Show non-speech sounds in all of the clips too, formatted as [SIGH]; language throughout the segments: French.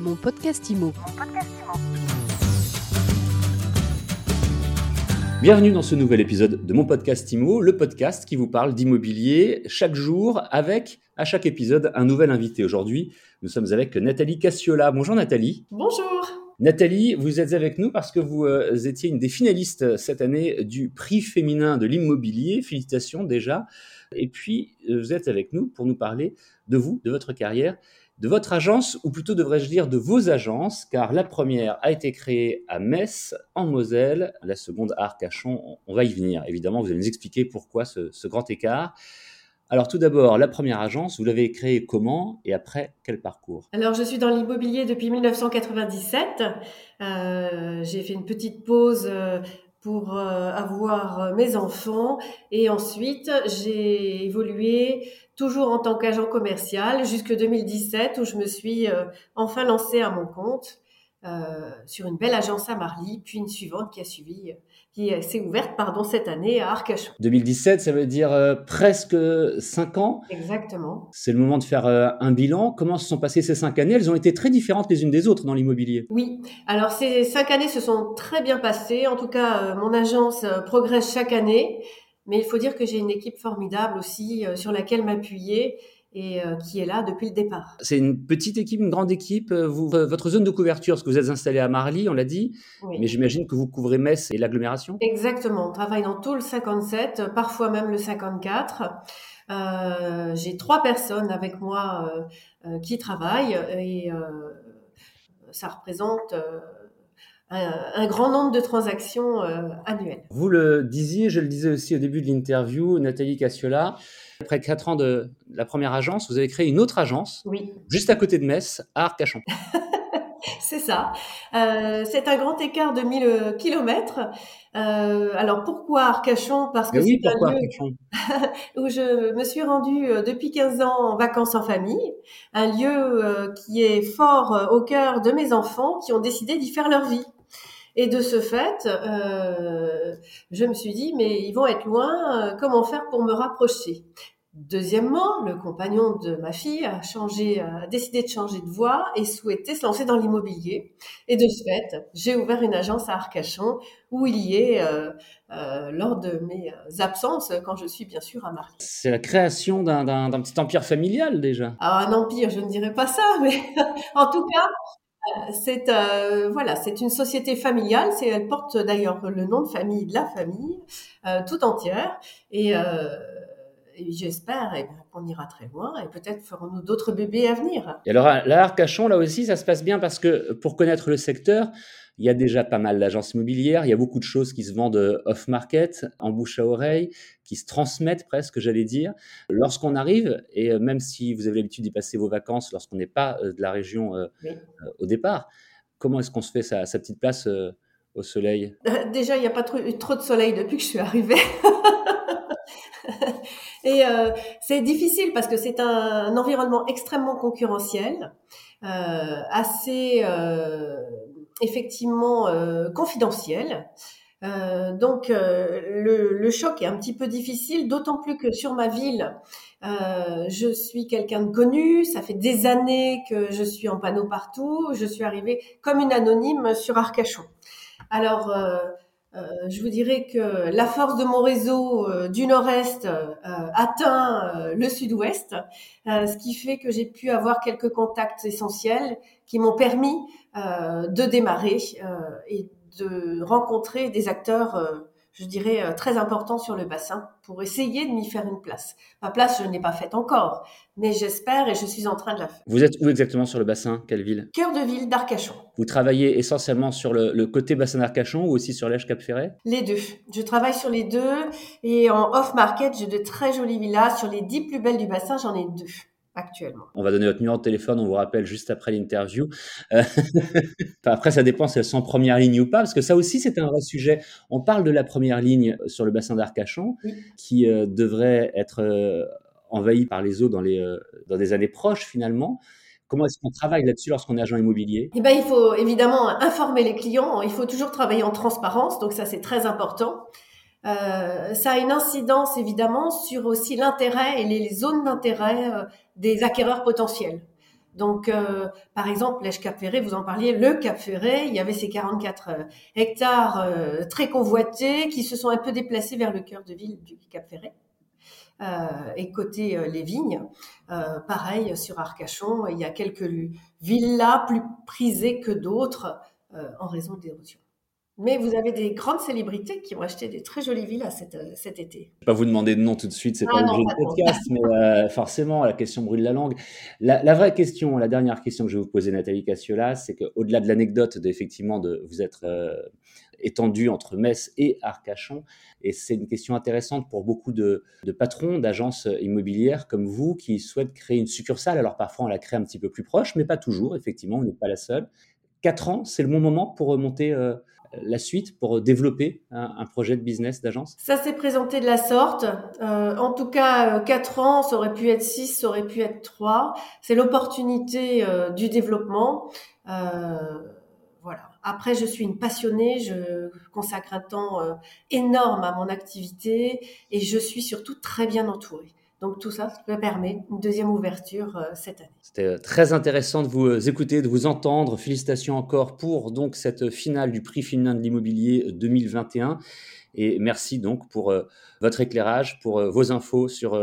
Mon podcast IMO. Bienvenue dans ce nouvel épisode de mon podcast IMO, le podcast qui vous parle d'immobilier chaque jour avec à chaque épisode un nouvel invité. Aujourd'hui, nous sommes avec Nathalie Cassiola. Bonjour Nathalie. Bonjour. Nathalie, vous êtes avec nous parce que vous euh, étiez une des finalistes cette année du prix féminin de l'immobilier. Félicitations déjà. Et puis, euh, vous êtes avec nous pour nous parler de vous, de votre carrière, de votre agence, ou plutôt devrais-je dire de vos agences, car la première a été créée à Metz, en Moselle, la seconde à Arcachon. On va y venir, évidemment, vous allez nous expliquer pourquoi ce, grand écart. Alors tout d'abord, la première agence, vous l'avez créée comment et après quel parcours? Alors je suis dans l'immobilier depuis 1997. Euh, j'ai fait une petite pause euh, pour euh, avoir mes enfants. Et ensuite j'ai évolué toujours en tant qu'agent commercial jusque 2017 où je me suis euh, enfin lancée à mon compte euh, sur une belle agence à Marly, puis une suivante qui a suivi, qui s'est ouverte pardon cette année à Arcachon. 2017, ça veut dire euh, presque 5 ans. Exactement. C'est le moment de faire euh, un bilan. Comment se sont passées ces 5 années? Elles ont été très différentes les unes des autres dans l'immobilier. Oui, alors ces 5 années se sont très bien passées. En tout cas, euh, mon agence euh, progresse chaque année. Mais il faut dire que j'ai une équipe formidable aussi euh, sur laquelle m'appuyer et euh, qui est là depuis le départ. C'est une petite équipe, une grande équipe. Euh, Vous, votre zone de couverture, parce que vous êtes installé à Marly, on l'a dit, Oui. mais j'imagine que vous couvrez Metz et l'agglomération. Exactement, on travaille dans tout le 57, parfois même le 54. Euh, j'ai trois personnes avec moi euh, euh, qui travaillent et euh, ça représente euh, un, un grand nombre de transactions euh, annuelles. Vous le disiez, je le disais aussi au début de l'interview, Nathalie Cassiola. Après 4 ans de la première agence, vous avez créé une autre agence, Oui, juste à côté de Metz, à Arcachon. [LAUGHS] c'est ça. Euh, c'est un grand écart de 1000 kilomètres. Euh, alors pourquoi Arcachon Parce que oui, c'est un lieu Arcachon [LAUGHS] où je me suis rendue euh, depuis 15 ans en vacances en famille, un lieu euh, qui est fort euh, au cœur de mes enfants qui ont décidé d'y faire leur vie. Et de ce fait, euh, je me suis dit, mais ils vont être loin, euh, comment faire pour me rapprocher? Deuxièmement, le compagnon de ma fille a changé, a décidé de changer de voie et souhaitait se lancer dans l'immobilier. Et de ce fait, j'ai ouvert une agence à Arcachon où il y est euh, euh, lors de mes euh, absences, quand je suis bien sûr à Marly. C'est la création d'un- petit empire familial déjà. Alors un empire, je ne dirais pas ça, mais [LAUGHS] en tout cas, euh, c'est euh, voilà, c'est une société familiale. C'est, elle porte d'ailleurs le nom de famille de la famille euh, tout entière. Et, euh, et j'espère eh qu'on ira très loin et peut-être ferons-nous d'autres bébés à venir. Et alors, là, Arcachon, là aussi, ça se passe bien parce que pour connaître le secteur, il y a déjà pas mal d'agences immobilières, il y a beaucoup de choses qui se vendent off-market, en bouche à oreille, qui se transmettent presque, j'allais dire. Lorsqu'on arrive, et même si vous avez l'habitude d'y passer vos vacances lorsqu'on n'est pas euh, de la région euh, Oui. euh, au départ, comment est-ce qu'on se fait sa, sa petite place euh, au soleil? Déjà, il n'y a pas trop, eu trop de soleil depuis que je suis arrivée. [LAUGHS] Et euh, c'est difficile parce que c'est un, environnement extrêmement concurrentiel, euh, assez euh, effectivement euh, confidentiel. Euh, donc euh, le, le choc est un petit peu difficile, d'autant plus que sur ma ville, je suis quelqu'un de connu, ça fait des années que je suis en panneau partout, je suis arrivée comme une anonyme sur Arcachon. Alors, je vous dirais que la force de mon réseau euh, du nord-est euh, atteint euh, le sud-ouest, euh, ce qui fait que j'ai pu avoir quelques contacts essentiels qui m'ont permis euh, de démarrer euh, et de rencontrer des acteurs, euh, je dirais, euh, très importants sur le bassin pour essayer de m'y faire une place. Ma place, je ne l'ai pas faite encore, mais j'espère et je suis en train de la faire. Vous êtes où exactement sur le bassin? Quelle ville? Cœur de ville d'Arcachon. Vous travaillez essentiellement sur le, le côté bassin d'Arcachon ou aussi sur l'Èche Cap-Ferret? Les deux. Je travaille sur les deux et en off-market, j'ai de très jolies villas. Sur les dix plus belles du bassin, j'en ai deux actuellement. On va donner votre numéro de téléphone, on vous rappelle juste après l'interview. Euh, [LAUGHS] après, ça dépend si elles sont en première ligne ou pas, parce que ça aussi, c'est un vrai sujet. On parle de la première ligne sur le bassin d'Arcachon, Oui. qui euh, devrait être euh, envahie par les eaux dans, les, euh, dans des années proches, finalement. Comment est-ce qu'on travaille là-dessus lorsqu'on est agent immobilier? Eh ben, il faut évidemment informer les clients. Il faut toujours travailler en transparence, donc ça c'est très important. Euh, ça a une incidence évidemment sur aussi l'intérêt et les zones d'intérêt euh, des acquéreurs potentiels. Donc, euh, par exemple, l'Èche Cap Ferré, vous en parliez, le Cap Ferré, il y avait ces 44 hectares très convoités qui se sont un peu déplacés vers le cœur de ville du Cap Ferré. et côté les vignes, pareil sur Arcachon, il y a quelques villas plus prisées que d'autres en raison de l'érosion. Mais vous avez des grandes célébrités qui ont acheté des très jolies villas cet, euh, cet été. Je vais pas vous demander de nom tout de suite, c'est ah pas l'objet du podcast, mais euh, forcément, la question brûle la langue. La, vraie question, la dernière question que je vais vous poser, Nathalie Cassiola, c'est qu'au-delà de l'anecdote d'effectivement de vous être euh, étendu entre Metz et Arcachon, et c'est une question intéressante pour beaucoup de, de patrons d'agences immobilières comme vous qui souhaitent créer une succursale. Alors parfois on la crée un petit peu plus proche, mais pas toujours, effectivement, on n'est pas la seule. Quatre ans, c'est le bon moment pour remonter la suite pour développer un, projet de business d'agence? Ça s'est présenté de la sorte. Euh, en tout cas, euh, quatre ans, ça aurait pu être six, ça aurait pu être trois. C'est l'opportunité euh, du développement. voilà. Après, je suis une passionnée, je consacre un temps énorme à mon activité et je suis surtout très bien entourée. Donc tout ça, me permet une deuxième ouverture euh, cette année. C'était euh, très intéressant de vous euh, écouter, de vous entendre. Félicitations encore pour donc cette finale du prix féminin de l'immobilier 2021. Et merci donc pour votre éclairage, pour vos infos sur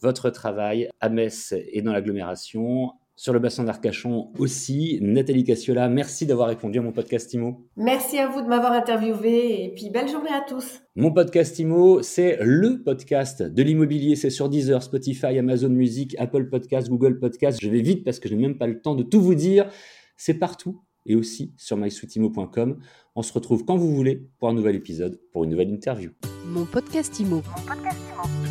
votre travail à Metz et dans l'agglomération, sur le bassin d'Arcachon aussi. Nathalie Cassiola, merci d'avoir répondu à mon podcast IMO. Merci à vous de m'avoir interviewé et puis belle journée à tous. Mon podcast IMO, c'est le podcast de l'immobilier. C'est sur Deezer, Spotify, Amazon Music, Apple Podcast, Google Podcast. Je vais vite parce que je n'ai même pas le temps de tout vous dire. C'est partout et aussi sur mysweetimo.com. On se retrouve quand vous voulez pour un nouvel épisode, pour une nouvelle interview. Mon podcast IMO. Mon podcast IMO.